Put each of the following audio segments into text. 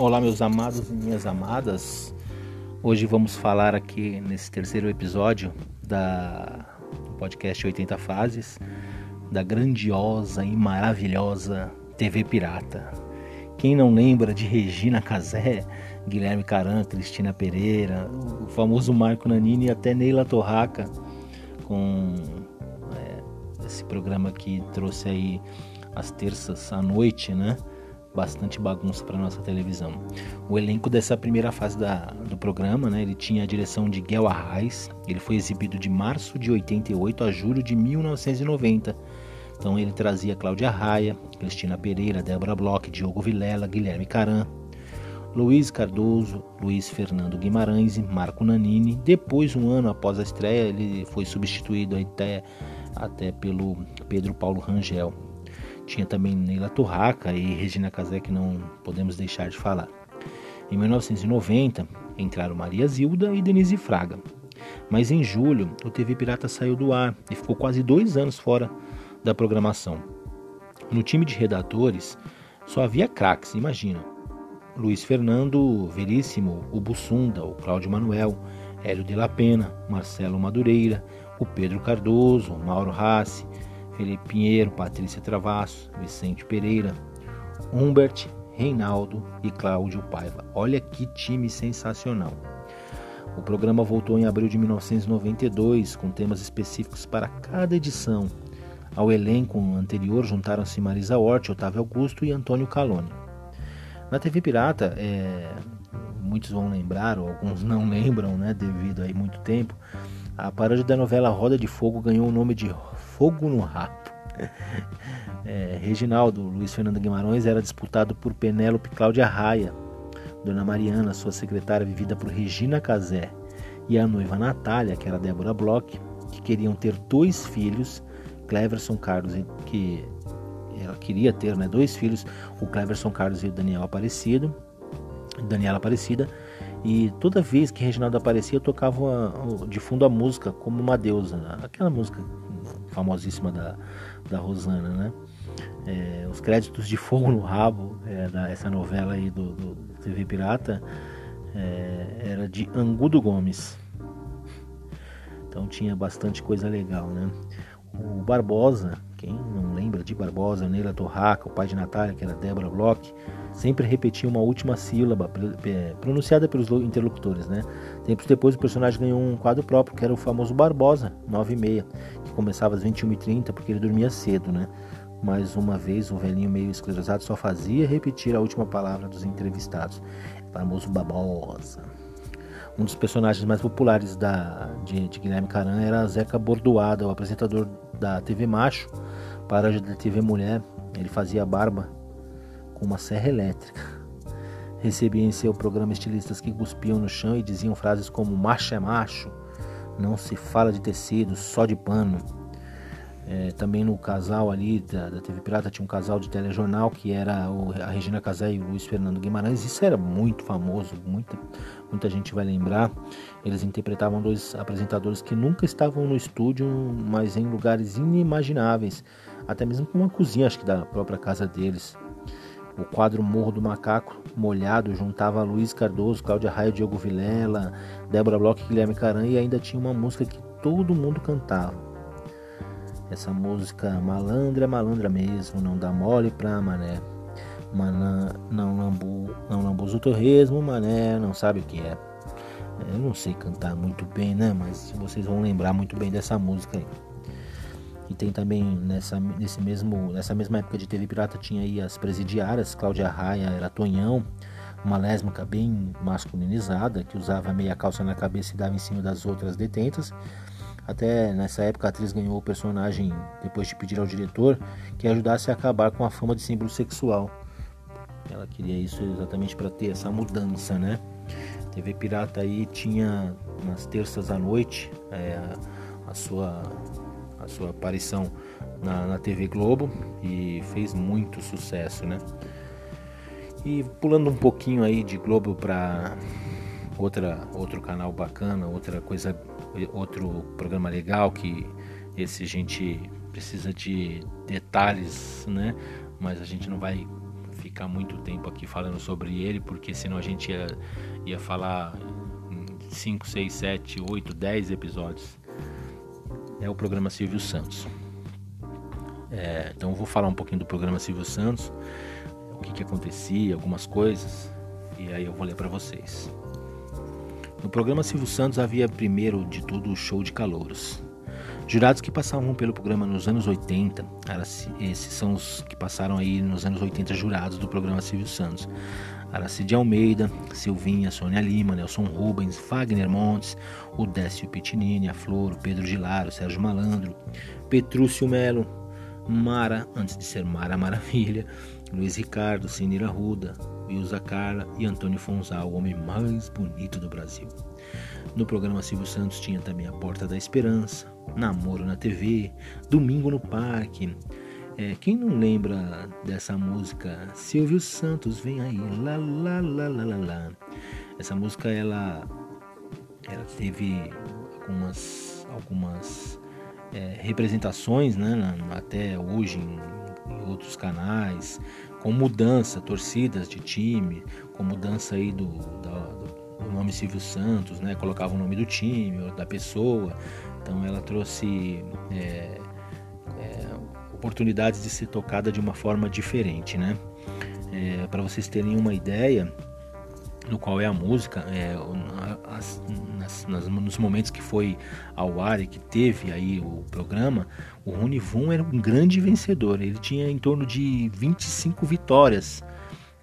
Olá, meus amados e minhas amadas. Hoje vamos falar aqui nesse terceiro episódio da do podcast 80 Fases da grandiosa e maravilhosa TV Pirata. Quem não lembra de Regina Casé, Guilherme Caran, Cristina Pereira, o famoso Marco Nanini e até Neila Torraca com é, esse programa que trouxe aí às terças à noite, né? Bastante bagunça para nossa televisão. O elenco dessa primeira fase da, do programa, né? Ele tinha a direção de Guel Arraes. Ele foi exibido de março de 88 a julho de 1990. Então ele trazia Cláudia Raia, Cristina Pereira, Débora Bloch, Diogo Vilela, Guilherme Caran, Luiz Cardoso, Luiz Fernando Guimarães e Marco Nanini. Depois, um ano após a estreia, ele foi substituído até, até pelo Pedro Paulo Rangel. Tinha também Neila Torraca e Regina Casé, que não podemos deixar de falar. Em 1990, entraram Maria Zilda e Denise Fraga. Mas em julho, o TV Pirata saiu do ar e ficou quase dois anos fora da programação. No time de redatores, só havia craques, imagina. Luiz Fernando Veríssimo, o Bussunda, o Cláudio Manuel, Hélio de la Pena, Marcelo Madureira, o Pedro Cardoso, Mauro Rassi, Felipe Pinheiro, Patrícia Travasso, Vicente Pereira, Humbert, Reinaldo e Cláudio Paiva. Olha que time sensacional. O programa voltou em abril de 1992 com temas específicos para cada edição. Ao elenco anterior juntaram-se Marisa Hort, Otávio Augusto e Antônio Calone. Na TV Pirata, é, muitos vão lembrar, ou alguns não lembram, né, devido a muito tempo, a paródia da novela Roda de Fogo ganhou o nome de Fogo no Rato. É, Reginaldo Luiz Fernando Guimarães era disputado por Penélope Cláudia Raia, Dona Mariana, sua secretária vivida por Regina Casé, e a noiva Natália, que era Débora Bloch, que queriam ter dois filhos, Cleverson Carlos, que ela queria ter né, dois filhos, o Cleverson Carlos e o Daniel Aparecido, Daniela Aparecida, e toda vez que Reginaldo aparecia, tocava de fundo a música como uma deusa, né? aquela música famosíssima da, da Rosana, né? É, os créditos de Fogo no Rabo, é, essa novela aí do, do TV Pirata, é, era de Angudo Gomes. Então tinha bastante coisa legal, né? O Barbosa, quem não lembra de Barbosa, Neila Torraca, o pai de Natália, que era Débora Bloch, sempre repetia uma última sílaba pronunciada pelos interlocutores, né? Tempos depois o personagem ganhou um quadro próprio, que era o famoso Barbosa, 9 e meia, que começava às 21h30 porque ele dormia cedo, né? Mais uma vez o velhinho meio esclerosado só fazia repetir a última palavra dos entrevistados. Famoso Barbosa. Um dos personagens mais populares da, de, de Guilherme Caran era Zeca Bordoada, o apresentador da TV Macho, paródia da TV Mulher. Ele fazia barba com uma serra elétrica. Recebia em seu programa estilistas que cuspiam no chão e diziam frases como macho é macho, não se fala de tecido, só de pano. É, também no casal ali da, da, TV Pirata tinha um casal de telejornal que era o, a Regina Casé e o Luiz Fernando Guimarães. Isso era muito famoso, muita, muita gente vai lembrar. Eles interpretavam dois apresentadores que nunca estavam no estúdio, mas em lugares inimagináveis, até mesmo com uma cozinha, acho que da própria casa deles. O quadro Morro do Macaco Molhado juntava Luiz Cardoso, Cláudia Raia, Diogo Vilela, Débora Bloch, Guilherme Caran e ainda tinha uma música que todo mundo cantava. Essa música malandra, malandra mesmo, não dá mole pra mané. Manã, não, lambu, não lambuza o torresmo, mané, não sabe o que é. Eu não sei cantar muito bem, né? Mas vocês vão lembrar muito bem dessa música aí. E tem também nessa, nesse mesmo, nessa mesma época de TV Pirata tinha aí as presidiárias, Cláudia Raia era Tonhão, uma lésbica bem masculinizada, que usava meia calça na cabeça e dava em cima das outras detentas. Até nessa época a atriz ganhou o personagem depois de pedir ao diretor que ajudasse a acabar com a fama de símbolo sexual. Ela queria isso exatamente para ter essa mudança, né? TV Pirata aí tinha nas terças à noite é, a sua a sua aparição na, na TV Globo e fez muito sucesso, né? E pulando um pouquinho aí de Globo para outra outro canal bacana, outra coisa, outro programa legal que esse a gente precisa de detalhes, né? Mas a gente não vai ficar muito tempo aqui falando sobre ele, porque senão a gente ia, ia falar 5, 6, 7, 8, 10 episódios. É o programa Silvio Santos. É, então eu vou falar um pouquinho do programa Silvio Santos, o que, que acontecia, algumas coisas, e aí eu vou ler para vocês. No programa Silvio Santos havia primeiro de tudo o show de calouros. Jurados que passavam pelo programa nos anos 80, esses são os que passaram aí nos anos 80 jurados do programa Silvio Santos. Aracide Almeida, Silvinha, Sônia Lima, Nelson Rubens, Fagner Montes, o Décio Pitinini, a Flor, Pedro Gilaro, Sérgio Malandro, Petrúcio Melo, Mara, antes de ser Mara Maravilha, Luiz Ricardo, Sinira Ruda, Wilza Carla e Antônio Fonzal, o homem mais bonito do Brasil. No programa Silvio Santos tinha também A Porta da Esperança, Namoro na TV, Domingo no Parque. É, quem não lembra dessa música? Silvio Santos vem aí, lá lá lá lá lá. Essa música ela, ela teve algumas algumas é, representações, né, até hoje em, outros canais, com mudança, torcidas de time, com mudança aí do, do, do nome Silvio Santos, né, colocava o nome do time ou da pessoa. Então ela trouxe é, é, oportunidades de ser tocada de uma forma diferente, né? É, Para vocês terem uma ideia no qual é a música, é, as, nas, nas, nos momentos que foi ao ar e que teve aí o programa, o Rony Von era um grande vencedor. Ele tinha em torno de 25 vitórias,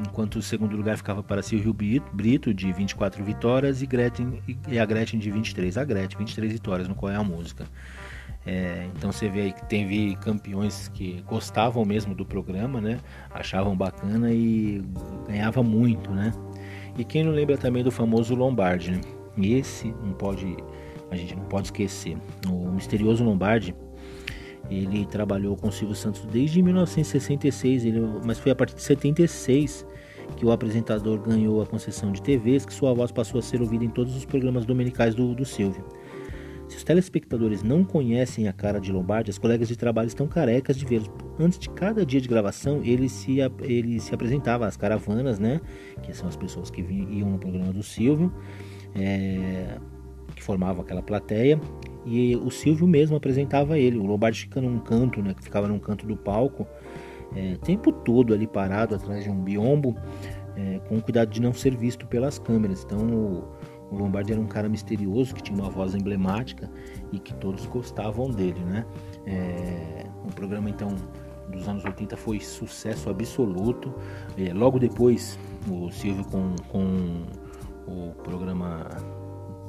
enquanto o segundo lugar ficava para Silvio Brito, de 24 vitórias, e, Gretchen, e a Gretchen de 23. A Gretchen, 23 vitórias no qual é a música. É, então você vê aí que teve campeões que gostavam mesmo do programa, né? Achavam bacana e ganhava muito, né? E quem não lembra também do famoso Lombardi, né? E esse não pode, a gente não pode esquecer. O misterioso Lombardi, ele trabalhou com o Silvio Santos desde 1966, ele, mas foi a partir de 76 que o apresentador ganhou a concessão de TVs, que sua voz passou a ser ouvida em todos os programas dominicais do, do Silvio. Se os telespectadores não conhecem a cara de Lombardi, as colegas de trabalho estão carecas de vê-los. Antes de cada dia de gravação, ele se, ele se apresentava às caravanas, né? Que são as pessoas que vinham, iam no programa do Silvio, é, que formavam aquela plateia. E o Silvio mesmo apresentava ele. O Lombardi fica num canto, né? Que ficava num canto do palco, é, tempo todo ali parado atrás de um biombo, é, com cuidado de não ser visto pelas câmeras. Então o, o Lombardi era um cara misterioso que tinha uma voz emblemática e que todos gostavam dele, né? É, o programa então dos anos 80 foi sucesso absoluto. É, logo depois, o Silvio com, com o programa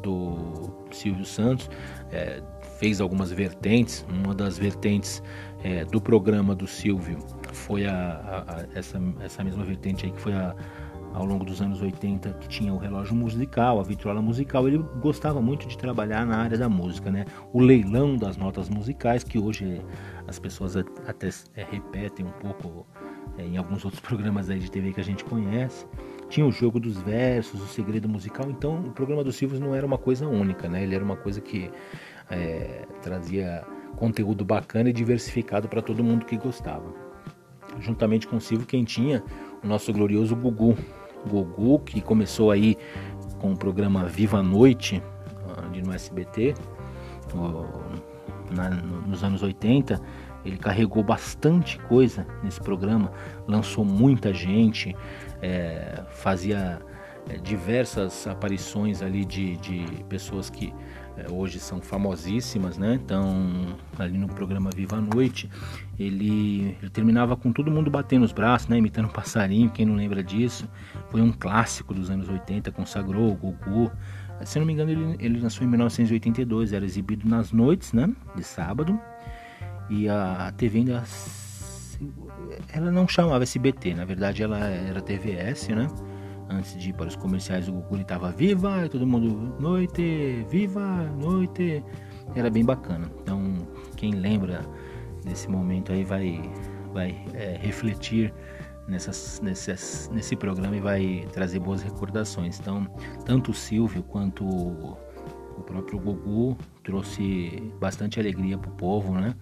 do Silvio Santos é, fez algumas vertentes. Uma das vertentes é, do programa do Silvio foi a, a, a, essa, essa mesma vertente aí que foi a ao longo dos anos 80 que tinha o relógio musical, a vitrola musical, ele gostava muito de trabalhar na área da música, né? O leilão das notas musicais, que hoje as pessoas até é, repetem um pouco é, em alguns outros programas aí de TV que a gente conhece. Tinha o jogo dos versos, o segredo musical, então o programa do Silvio não era uma coisa única, né? Ele era uma coisa que é, trazia conteúdo bacana e diversificado para todo mundo que gostava. Juntamente com o Silvio, quem tinha o nosso glorioso Gugu, Gugu, que começou aí com o programa Viva a Noite, ali no SBT, nos anos 80. Ele carregou bastante coisa nesse programa, lançou muita gente, é, fazia é, diversas aparições ali de, de pessoas que hoje são famosíssimas, né? Então, ali no programa Viva a Noite, ele, ele, terminava com todo mundo batendo os braços, né? Imitando um passarinho, quem não lembra disso. Foi um clássico dos anos 80, consagrou o Gugu. Se não me engano, ele, ele lançou em 1982, era exibido nas noites, né? De sábado. E a TV ainda. Ela não chamava SBT, na verdade ela era TVS, né? Antes de ir para os comerciais, o Gugu estava viva, todo mundo noite, viva, noite. Era bem bacana. Então, quem lembra desse momento aí vai, vai é, refletir nessas, nessas, nesse programa e vai trazer boas recordações. Então, tanto o Silvio quanto o, o próprio Gugu trouxe bastante alegria para o povo, né?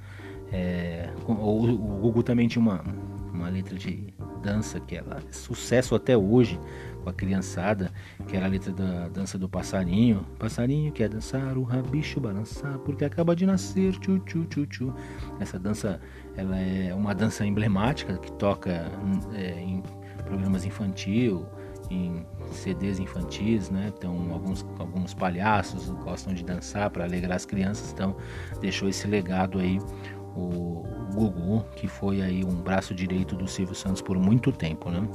É, o, o Gugu também tinha uma, uma letra de dança que ela é sucesso até hoje com a criançada, que era a letra da dança do passarinho. Passarinho quer dançar, o rabicho balançar, porque acaba de nascer, tchu, tchu, tchu, tchu. Essa dança, ela é uma dança emblemática que toca é, em programas infantil, em CDs infantis, né? Então alguns, alguns palhaços gostam de dançar para alegrar as crianças, então deixou esse legado aí o Gugu, que foi aí um braço direito do Silvio Santos por muito tempo, né?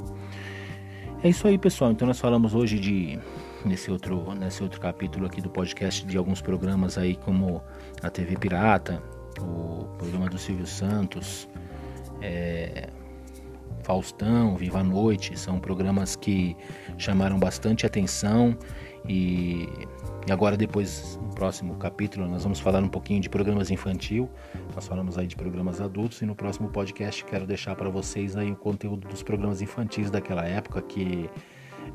É isso aí, pessoal. Então nós falamos hoje de nesse outro nesse outro capítulo aqui do podcast de alguns programas aí como a TV Pirata, o programa do Silvio Santos, é, Faustão, Viva a Noite, são programas que chamaram bastante atenção e, e, agora depois no próximo capítulo nós vamos falar um pouquinho de programas infantil, nós falamos aí de programas adultos e no próximo podcast quero deixar para vocês aí o conteúdo dos programas infantis daquela época que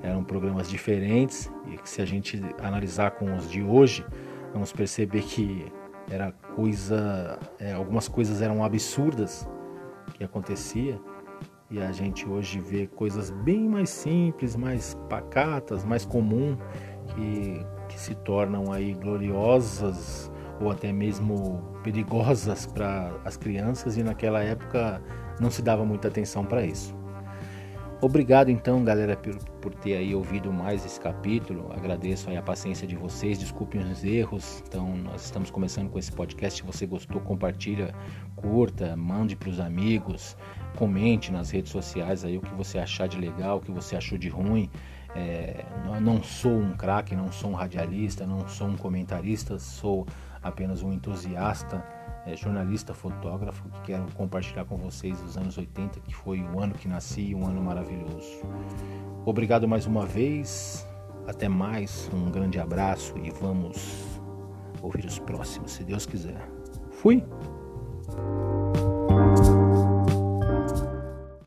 eram programas diferentes e que se a gente analisar com os de hoje, vamos perceber que era coisa, é, algumas coisas eram absurdas que acontecia. E a gente hoje vê coisas bem mais simples, mais pacatas, mais comum, que, se tornam aí gloriosas ou até mesmo perigosas para as crianças e naquela época não se dava muita atenção para isso. Obrigado então, galera, por, por, ter aí ouvido mais esse capítulo. Agradeço aí a paciência de vocês, desculpem os erros. Então, nós estamos começando com esse podcast. Se você gostou, compartilha, curta, mande para os amigos, comente nas redes sociais aí o que você achar de legal, o que você achou de ruim. É, não sou um craque, não sou um radialista, não sou um comentarista, sou apenas um entusiasta é, jornalista, fotógrafo, que quero compartilhar com vocês os anos 80, que foi o ano que nasci, um ano maravilhoso. Obrigado mais uma vez, até mais, um grande abraço e vamos ouvir os próximos, se Deus quiser. Fui!